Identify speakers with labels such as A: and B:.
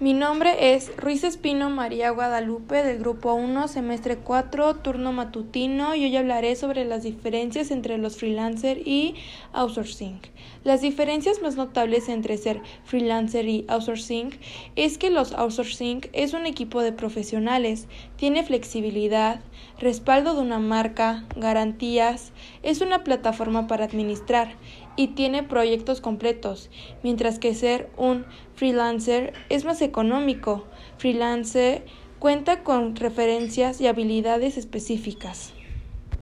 A: Mi nombre es Ruiz Espino María Guadalupe del Grupo 1, semestre 4, turno matutino y hoy hablaré sobre las diferencias entre los freelancer y outsourcing. Las diferencias más notables entre ser freelancer y outsourcing es que los outsourcing es un equipo de profesionales, tiene flexibilidad, respaldo de una marca, garantías, es una plataforma para administrar y tiene proyectos completos, mientras que ser un freelancer es más económico. Freelancer cuenta con referencias y habilidades específicas.